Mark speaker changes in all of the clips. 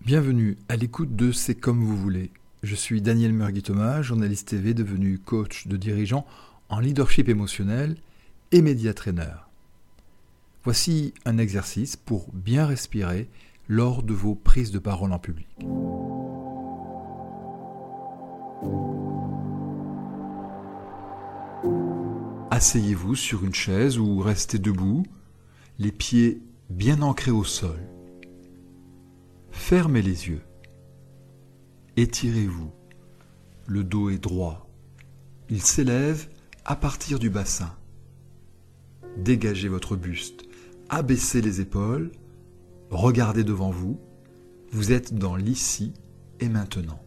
Speaker 1: Bienvenue à l'écoute de C'est comme vous voulez. Je suis Daniel Murgui-Thomas, journaliste TV devenu coach de dirigeants en leadership émotionnel et média trainer. Voici un exercice pour bien respirer lors de vos prises de parole en public. Asseyez-vous sur une chaise ou restez debout, les pieds bien ancrés au sol. Fermez les yeux. Étirez-vous. Le dos est droit. Il s'élève à partir du bassin. Dégagez votre buste. Abaissez les épaules. Regardez devant vous. Vous êtes dans l'ici et maintenant.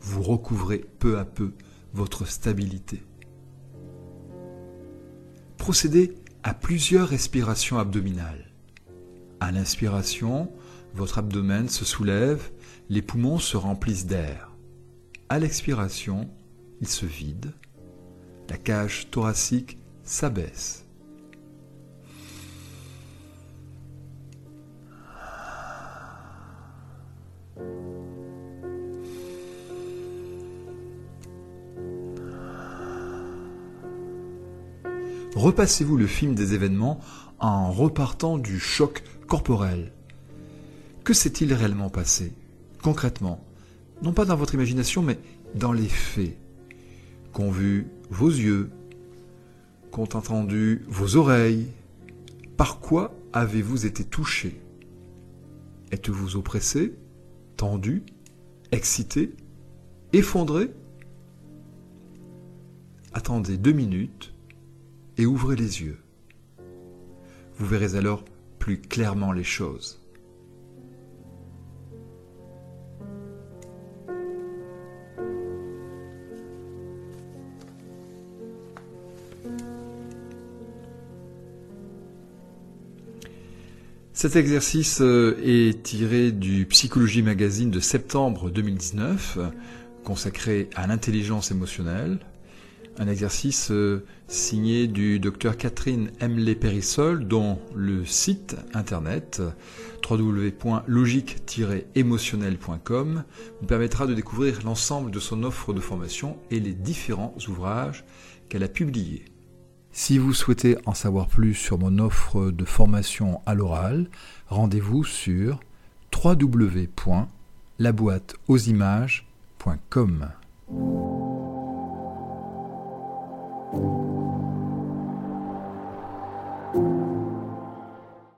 Speaker 1: Vous recouvrez peu à peu votre stabilité. Procédez à plusieurs respirations abdominales. À l'inspiration, votre abdomen se soulève, les poumons se remplissent d'air. À l'expiration, ils se vident, la cage thoracique s'abaisse. Repassez-vous le film des événements en repartant du choc corporel. Que s'est-il réellement passé, concrètement Non pas dans votre imagination, mais dans les faits. Qu'ont vu vos yeux? Qu'ont entendu vos oreilles? Par quoi avez-vous été touché? Êtes-vous oppressé Tendu Excité Effondré? Attendez deux minutes et ouvrez les yeux. Vous verrez alors plus clairement les choses. Cet exercice euh, est tiré du Psychologie Magazine de septembre 2019, consacré à l'intelligence émotionnelle. Un exercice euh, signé du docteur Catherine Emley Périssol, dont le site internet www.logique-émotionnel.com vous permettra de découvrir l'ensemble de son offre de formation et les différents ouvrages qu'elle a publiés. Si vous souhaitez en savoir plus sur mon offre de formation à l'oral, rendez-vous sur www.laboîteauximages.com.